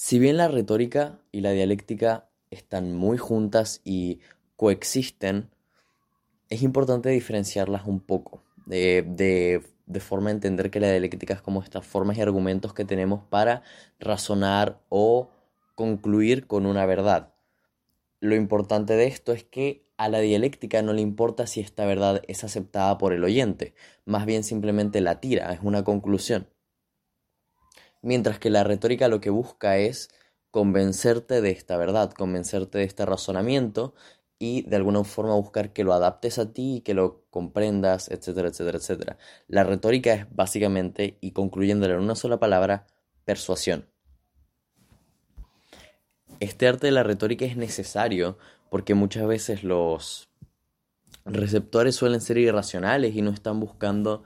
Si bien la retórica y la dialéctica están muy juntas y coexisten, es importante diferenciarlas un poco, de, de, de, forma a entender que la dialéctica es como estas formas y argumentos que tenemos para razonar o concluir con una verdad. Lo importante de esto es que a la dialéctica no le importa si esta verdad es aceptada por el oyente, más bien simplemente la tira, es una conclusión. Mientras que la retórica lo que busca es convencerte de esta verdad, convencerte de este razonamiento y de alguna forma buscar que lo adaptes a ti que lo comprendas, etcétera, etcétera, etcétera. La retórica es básicamente, y concluyéndolo en una sola palabra, persuasión. Este arte de la retórica es necesario porque muchas veces los receptores suelen ser irracionales y no están buscando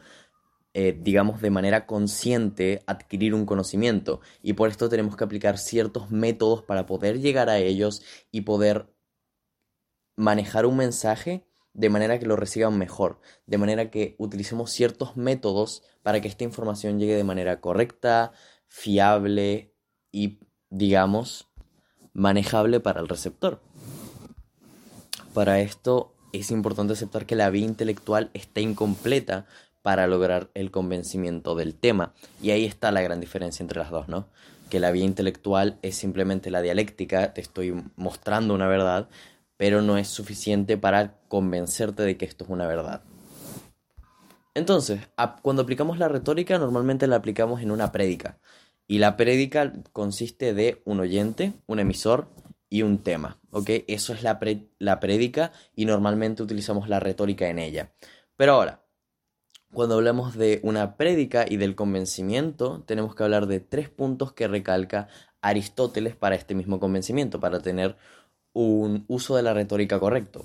eh, digamos, de manera consciente adquirir un conocimiento. Y por esto tenemos que aplicar ciertos métodos para poder llegar a ellos y poder manejar un mensaje de manera que lo reciban mejor, de manera que utilicemos ciertos métodos para que esta información llegue de manera correcta, fiable y, digamos, manejable para el receptor. Para esto es importante aceptar que la vía intelectual está incompleta para lograr el convencimiento del tema. Y ahí está la gran diferencia entre las dos, ¿no? Que la vía intelectual es simplemente la dialéctica, te estoy mostrando una verdad, pero no es suficiente para convencerte de que esto es una verdad. Entonces, cuando aplicamos la retórica, normalmente la aplicamos en una prédica. Y la prédica consiste de un oyente, un emisor y un tema. ¿Ok? Eso es la, la prédica y normalmente utilizamos la retórica en ella. Pero ahora, cuando hablamos de una prédica y del convencimiento, tenemos que hablar de tres puntos que recalca Aristóteles para este mismo convencimiento, para tener un uso de la retórica correcto.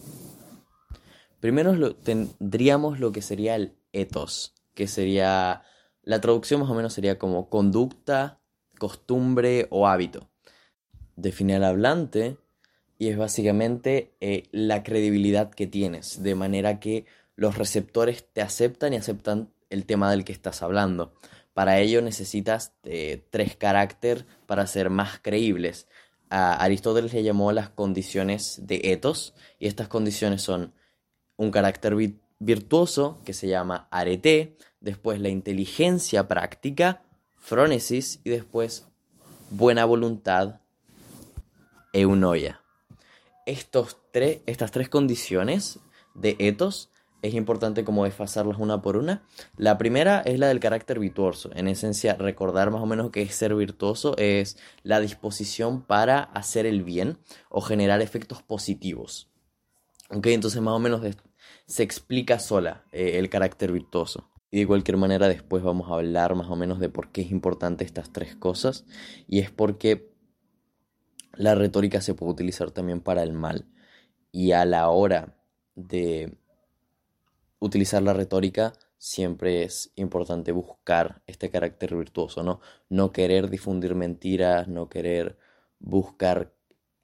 Primero tendríamos lo que sería el ethos, que sería, la traducción más o menos sería como conducta, costumbre o hábito. Define al hablante y es básicamente eh, la credibilidad que tienes, de manera que los receptores te aceptan y aceptan el tema del que estás hablando. Para ello necesitas eh, tres caracteres para ser más creíbles. A Aristóteles le llamó las condiciones de etos y estas condiciones son un carácter virtuoso que se llama arete, después la inteligencia práctica, frónesis y después buena voluntad, eunoia. Estos estas tres condiciones de etos es importante como desfasarlas una por una. La primera es la del carácter virtuoso. En esencia, recordar más o menos que es ser virtuoso es la disposición para hacer el bien o generar efectos positivos. Ok, entonces más o menos se explica sola eh, el carácter virtuoso. Y de cualquier manera después vamos a hablar más o menos de por qué es importante estas tres cosas. Y es porque la retórica se puede utilizar también para el mal. Y a la hora de utilizar la retórica, siempre es importante buscar este carácter virtuoso, ¿no? No querer difundir mentiras, no querer buscar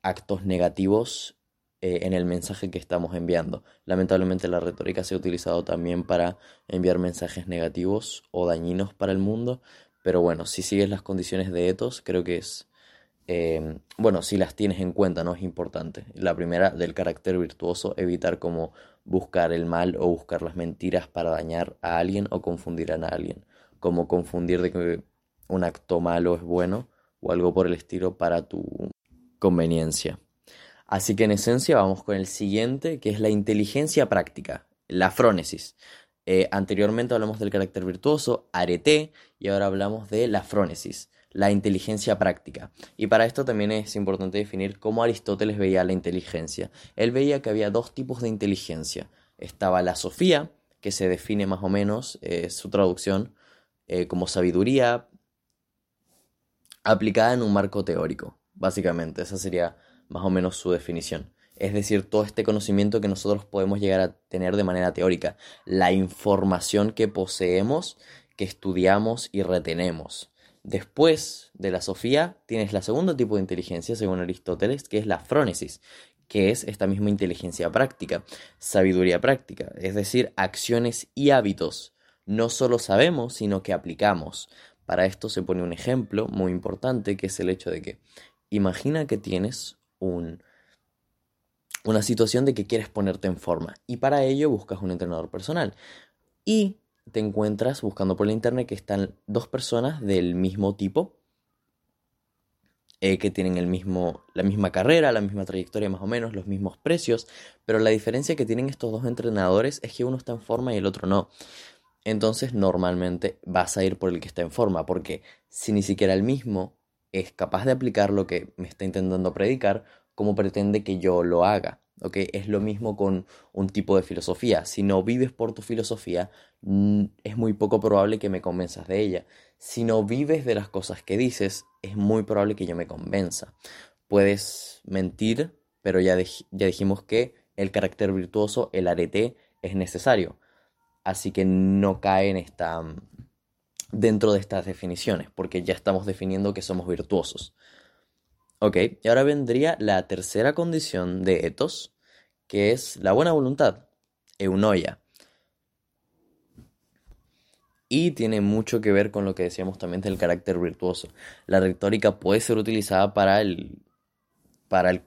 actos negativos eh, en el mensaje que estamos enviando. Lamentablemente la retórica se ha utilizado también para enviar mensajes negativos o dañinos para el mundo, pero bueno, si sigues las condiciones de etos, creo que es... Eh, bueno, si las tienes en cuenta, ¿no? Es importante. La primera, del carácter virtuoso, evitar como buscar el mal o buscar las mentiras para dañar a alguien o confundir a alguien, como confundir de que un acto malo es bueno o algo por el estilo para tu conveniencia. Así que en esencia vamos con el siguiente, que es la inteligencia práctica, la frónesis. Eh, anteriormente hablamos del carácter virtuoso, arete, y ahora hablamos de la frónesis la inteligencia práctica. Y para esto también es importante definir cómo Aristóteles veía la inteligencia. Él veía que había dos tipos de inteligencia. Estaba la sofía, que se define más o menos eh, su traducción eh, como sabiduría aplicada en un marco teórico, básicamente. Esa sería más o menos su definición. Es decir, todo este conocimiento que nosotros podemos llegar a tener de manera teórica, la información que poseemos, que estudiamos y retenemos. Después de la sofía tienes la segundo tipo de inteligencia, según Aristóteles, que es la frónesis, que es esta misma inteligencia práctica, sabiduría práctica, es decir, acciones y hábitos. No solo sabemos, sino que aplicamos. Para esto se pone un ejemplo muy importante que es el hecho de que imagina que tienes un, una situación de que quieres ponerte en forma y para ello buscas un entrenador personal y te encuentras buscando por la internet que están dos personas del mismo tipo eh, que tienen el mismo, la misma carrera, la misma trayectoria más o menos, los mismos precios, pero la diferencia que tienen estos dos entrenadores es que uno está en forma y el otro no. Entonces normalmente vas a ir por el que está en forma, porque si ni siquiera el mismo es capaz de aplicar lo que me está intentando predicar, ¿cómo pretende que yo lo haga? Es lo mismo con un tipo de filosofía. Si no vives por tu filosofía, es muy poco probable que me convenzas de ella. Si no vives de las cosas que dices, es muy probable que yo me convenza. Puedes mentir, pero ya, ya dijimos que el carácter virtuoso, el arete, es necesario. Así que no cae en esta, dentro de estas definiciones, porque ya estamos definiendo que somos virtuosos. Ok, y ahora vendría la tercera condición de etos, que es la buena voluntad, eunoia. Y tiene mucho que ver con lo que decíamos también del carácter virtuoso. La retórica puede ser utilizada para el, para el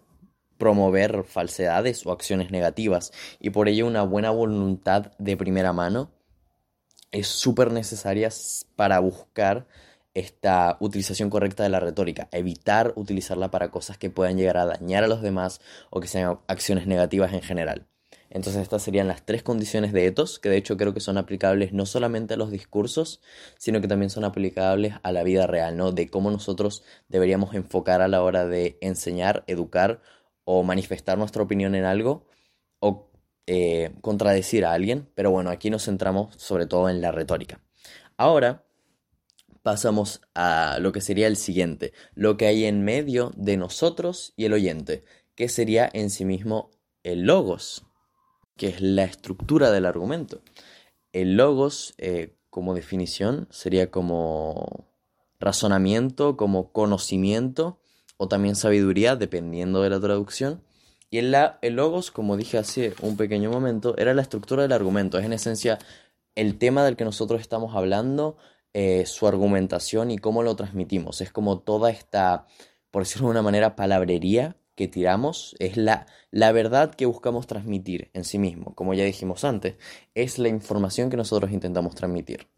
promover falsedades o acciones negativas y por ello una buena voluntad de primera mano es súper necesaria para buscar esta utilización correcta de la retórica, evitar utilizarla para cosas que puedan llegar a dañar a los demás o que sean acciones negativas en general. Entonces estas serían las tres condiciones de etos, que de hecho creo que son aplicables no solamente a los discursos, sino que también son aplicables a la vida real, ¿no? De cómo nosotros deberíamos enfocar a la hora de enseñar, educar o manifestar nuestra opinión en algo o eh, contradecir a alguien. Pero bueno, aquí nos centramos sobre todo en la retórica. Ahora pasamos a lo que sería el siguiente, lo que hay en medio de nosotros y el oyente, que sería en sí mismo el logos, que es la estructura del argumento. El logos, eh, como definición, sería como razonamiento, como conocimiento o también sabiduría, dependiendo de la traducción. Y el, el logos, como dije hace un pequeño momento, era la estructura del argumento, es en esencia el tema del que nosotros estamos hablando, eh, su argumentación y cómo lo transmitimos. Es como toda esta, por decirlo de una manera, palabrería que tiramos, es la, la verdad que buscamos transmitir en sí mismo. Como ya dijimos antes, es la información que nosotros intentamos transmitir.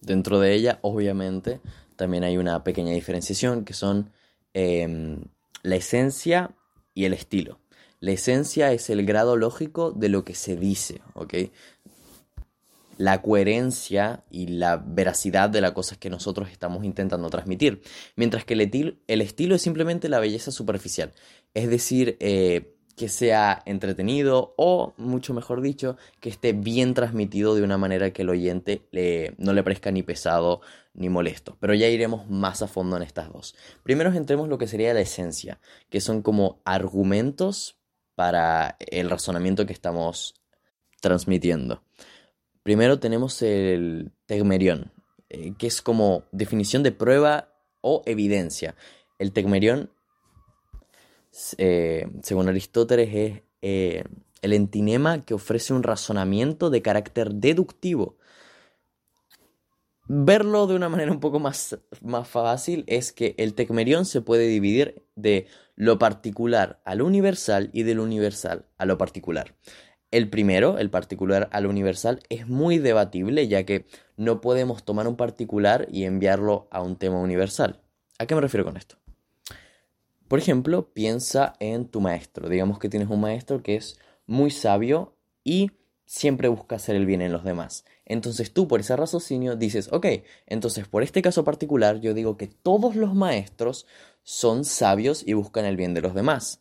Dentro de ella, obviamente, también hay una pequeña diferenciación que son em, la esencia y el estilo. La esencia es el grado lógico de lo que se dice, ¿ok? La coherencia y la veracidad de las cosas que nosotros estamos intentando transmitir. Mientras que el, el estilo es simplemente la belleza superficial. Es decir, eh, que sea entretenido o, mucho mejor dicho, que esté bien transmitido de una manera que el oyente no le parezca ni pesado ni molesto. Pero ya iremos más a fondo en estas dos. Primero entremos lo que sería la esencia, que son como argumentos para el razonamiento que estamos transmitiendo. Primero tenemos el tegmerión, eh, que es como definición de prueba o evidencia. El tegmerión, eh, según Aristóteles, es eh, el entinema que ofrece un razonamiento de carácter deductivo. Verlo de una manera un poco más, más fácil es que el tecmerión se puede dividir de lo particular a lo universal y de lo universal a lo particular. El primero, el particular al universal, es muy debatible ya que no podemos tomar un particular y enviarlo a un tema universal. ¿A qué me refiero con esto? Por ejemplo, piensa en tu maestro. Digamos que tienes un maestro que es muy sabio y siempre busca hacer el bien en los demás. Entonces tú por ese raciocinio dices, ok, entonces por este caso particular yo digo que todos los maestros son sabios y buscan el bien de los demás.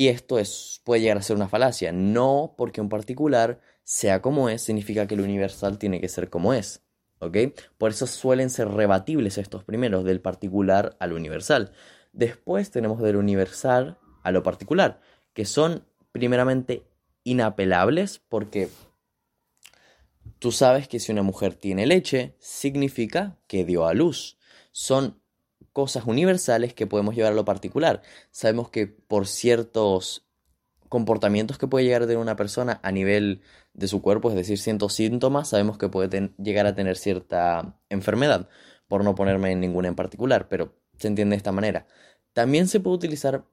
Y esto es, puede llegar a ser una falacia. No porque un particular sea como es, significa que el universal tiene que ser como es. ¿Ok? Por eso suelen ser rebatibles estos primeros, del particular al universal. Después tenemos del universal a lo particular, que son primeramente inapelables porque tú sabes que si una mujer tiene leche, significa que dio a luz. Son cosas universales que podemos llevar a lo particular. Sabemos que por ciertos comportamientos que puede llegar a tener una persona a nivel de su cuerpo, es decir, ciertos síntomas, sabemos que puede llegar a tener cierta enfermedad, por no ponerme en ninguna en particular, pero se entiende de esta manera. También se puede utilizar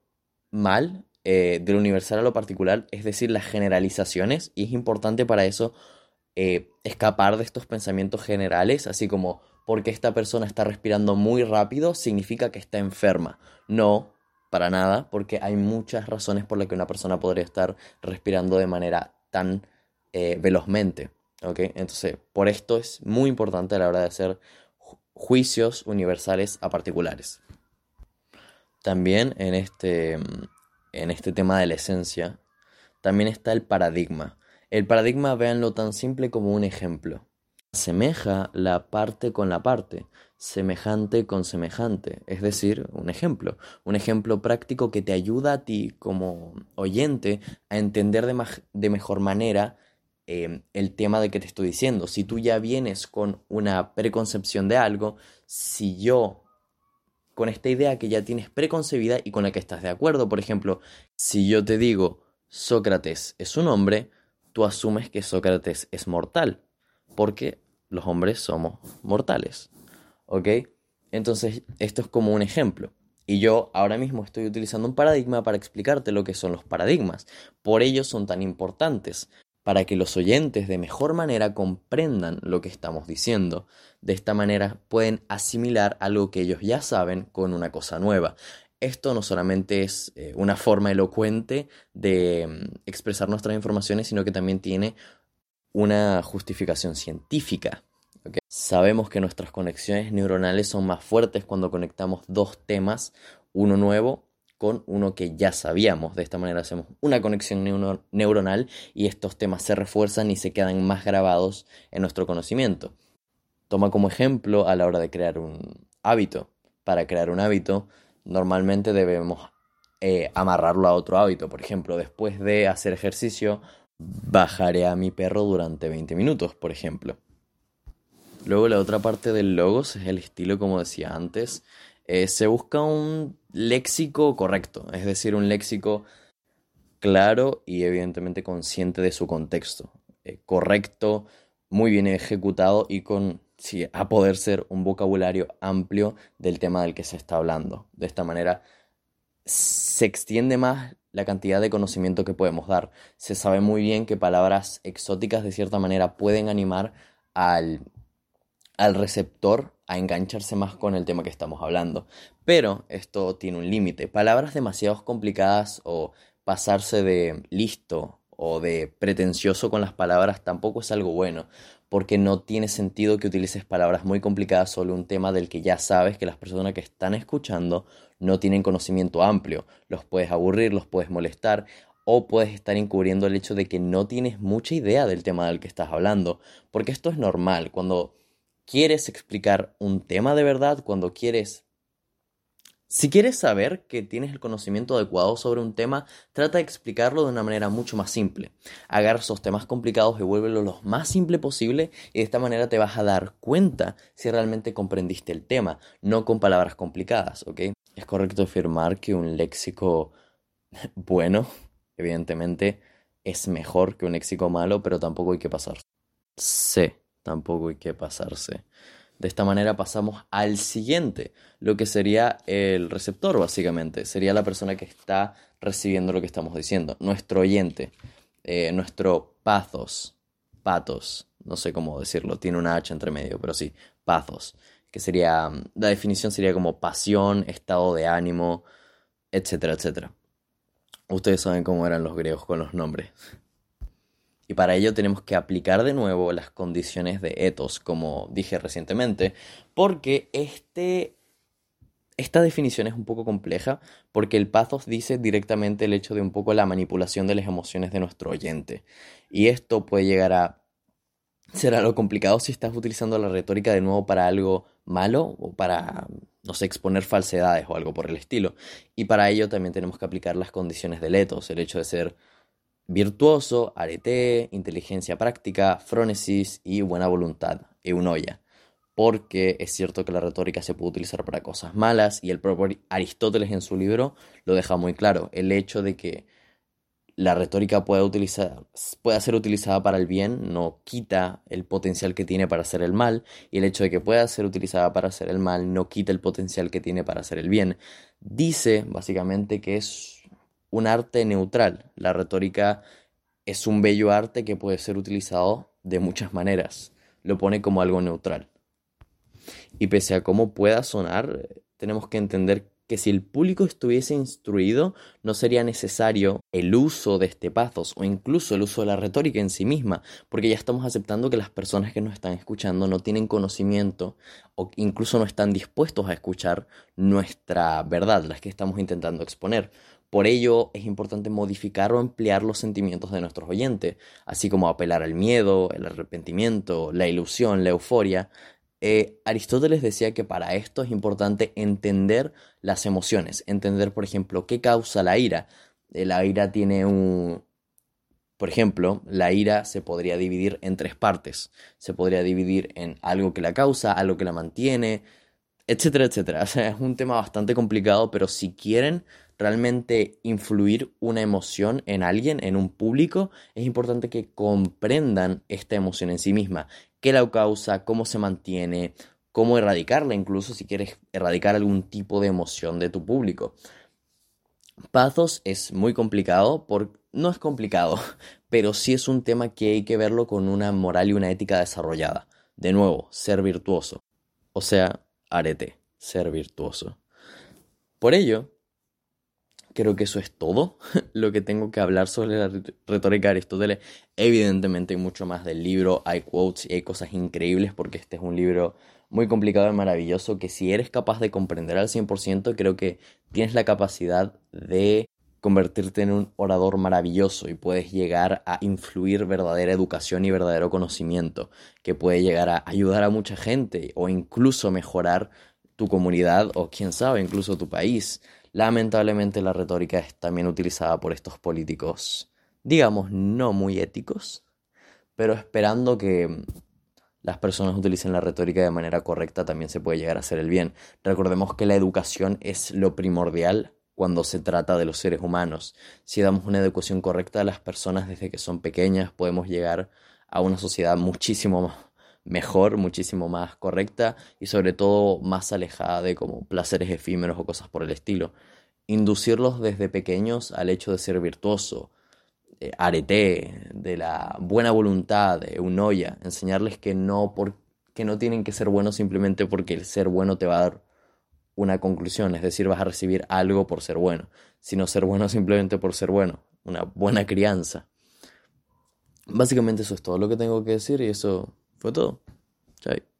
mal eh, de lo universal a lo particular, es decir, las generalizaciones, y es importante para eso eh, escapar de estos pensamientos generales, así como porque esta persona está respirando muy rápido significa que está enferma. No, para nada, porque hay muchas razones por las que una persona podría estar respirando de manera tan eh, velozmente. Entonces, por esto es muy importante a la hora de hacer juicios universales a particulares. También en este, en este tema de la esencia, también está el paradigma. El paradigma, véanlo tan simple como un ejemplo. Semeja la parte con la parte, semejante con semejante, es decir, un ejemplo, un ejemplo práctico que te ayuda a ti como oyente a entender de, de mejor manera em, el tema de que te estoy diciendo. Si tú ya vienes con una preconcepción de algo, si yo con esta idea que ya tienes preconcebida y con la que estás de acuerdo. Por ejemplo, si yo te digo Sócrates es un hombre, tú asumes que Sócrates es mortal, porque los hombres somos mortales. ¿Ok? Entonces, esto es como un ejemplo. Y yo ahora mismo estoy utilizando un paradigma para explicarte lo que son los paradigmas. Por ello son tan importantes, para que los oyentes de mejor manera comprendan lo que estamos diciendo. De esta manera pueden asimilar algo que ellos ya saben con una cosa nueva. Esto no solamente es eh, una forma elocuente de mm, expresar nuestras informaciones, sino que también tiene una justificación científica. Sabemos que nuestras conexiones neuronales son más fuertes cuando conectamos dos temas, uno nuevo con uno que ya sabíamos. De esta manera hacemos una conexión neuronal y estos temas se refuerzan y se quedan más grabados en nuestro conocimiento. Toma como ejemplo a la hora de crear un hábito. Para crear un hábito, normalmente debemos eh, amarrarlo a otro hábito. Por ejemplo, después de hacer ejercicio, bajaré a mi perro durante 20 minutos, por ejemplo. Luego la otra parte del logos es el estilo, como decía antes. Eh, se busca un léxico correcto, es decir, un léxico claro y evidentemente consciente de su contexto, eh, correcto, muy bien ejecutado y con, a poder ser un vocabulario amplio del tema del que se está hablando. De esta manera se extiende más la cantidad de conocimiento que podemos dar. Se sabe muy bien que palabras exóticas de cierta manera pueden animar al, al receptor a engancharse más con el tema que estamos hablando. Pero esto tiene un límite. Palabras demasiado complicadas o pasarse de listo o de pretencioso con las palabras tampoco es algo bueno, porque no tiene sentido que utilices palabras muy complicadas sobre un tema del que ya sabes que las personas que están escuchando no tienen conocimiento amplio. Los puedes aburrir, los puedes molestar o puedes estar encubriendo el hecho de que no tienes mucha idea del tema del que estás hablando, porque esto es normal cuando quieres explicar un tema de verdad, cuando quieres... Si quieres saber que tienes el conocimiento adecuado sobre un tema, trata de explicarlo de una manera mucho más simple. Agarra esos temas complicados y vuélvelo lo más simple posible y de esta manera te vas a dar cuenta si realmente comprendiste el tema, no con palabras complicadas, ¿ok? Es correcto afirmar que un léxico bueno, evidentemente, es mejor que un léxico malo, pero tampoco hay que pasar. Sí tampoco hay que pasarse. De esta manera pasamos al siguiente, lo que sería el receptor básicamente, sería la persona que está recibiendo lo que estamos diciendo, nuestro oyente, eh, nuestro pathos, patos, no sé cómo decirlo, tiene una H entre medio, pero sí, pathos, que sería, la definición sería como pasión, estado de ánimo, etcétera, etcétera. Ustedes saben cómo eran los griegos con los nombres. Y para ello tenemos que aplicar de nuevo las condiciones de ethos, como dije recientemente, porque este, esta definición es un poco compleja, porque el pathos dice directamente el hecho de un poco la manipulación de las emociones de nuestro oyente. Y esto puede llegar a ser algo complicado si estás utilizando la retórica de nuevo para algo malo o para, no sé, exponer falsedades o algo por el estilo. Y para ello también tenemos que aplicar las condiciones del ethos, el hecho de ser virtuoso, arete, inteligencia práctica, frónesis y buena voluntad, eunoia. Porque es cierto que la retórica se puede utilizar para cosas malas y el propio Aristóteles en su libro lo deja muy claro. El hecho de que la retórica puede, utilizar, pueda ser utilizada para el bien, no quita el potencial que tiene para hacer el mal, y el hecho de que pueda ser utilizada para hacer el mal no quita el potencial que tiene para hacer el bien. Dice básicamente que es un arte neutral. La retórica es un bello arte que puede ser utilizado de muchas maneras. Lo pone como algo neutral. Y pese a cómo pueda sonar, tenemos que entender que si el público estuviese instruido, no sería necesario el uso de este pathos o incluso el uso de la retórica en sí misma, porque ya estamos aceptando que las personas que nos están escuchando no tienen conocimiento o incluso no están dispuestos a escuchar nuestra verdad, las que estamos intentando exponer. Por ello es importante modificar o ampliar los sentimientos de nuestros oyentes, así como apelar al miedo, el arrepentimiento, la ilusión, la euforia, eh, Aristóteles decía que para esto es importante entender las emociones, entender, por ejemplo, qué causa la ira. Eh, la ira tiene un... Por ejemplo, la ira se podría dividir en tres partes. Se podría dividir en algo que la causa, algo que la mantiene, etcétera, etcétera. O sea, es un tema bastante complicado, pero si quieren realmente influir una emoción en alguien, en un público, es importante que comprendan esta emoción en sí misma, qué la causa, cómo se mantiene, cómo erradicarla, incluso si quieres erradicar algún tipo de emoción de tu público. Pathos es muy complicado, por... no es complicado, pero sí es un tema que hay que verlo con una moral y una ética desarrollada. De nuevo, ser virtuoso. O sea, arete, ser virtuoso. Por ello, creo que eso es todo lo que tengo que hablar sobre la retórica de Aristóteles. Evidentemente hay mucho más del libro, hay quotes y hay cosas increíbles porque este es un libro muy complicado y maravilloso que si eres capaz de comprender al 100% creo que tienes la capacidad de convertirte en un orador maravilloso y puedes llegar a influir verdadera educación y verdadero conocimiento que puede llegar a ayudar a mucha gente o incluso mejorar tu comunidad o quién sabe incluso tu país. Lamentablemente la retórica es también utilizada por estos políticos, digamos, no muy éticos, pero esperando que las personas utilicen la retórica de manera correcta también se puede llegar a hacer el bien. Recordemos que la educación es lo primordial cuando se trata de los seres humanos. Si damos una educación correcta a las personas desde que son pequeñas, podemos llegar a una sociedad muchísimo más mejor, muchísimo más correcta y sobre todo más alejada de como placeres efímeros o cosas por el estilo. Inducirlos desde pequeños al hecho de ser virtuoso, eh, arete, de la buena voluntad, de eunoia, enseñarles que no, por, que no tienen que ser buenos simplemente porque el ser bueno te va a dar una conclusión, es decir, vas a recibir algo por ser bueno, sino ser bueno simplemente por ser bueno, una buena crianza. Básicamente eso es todo lo que tengo que decir y eso fue todo. Chao.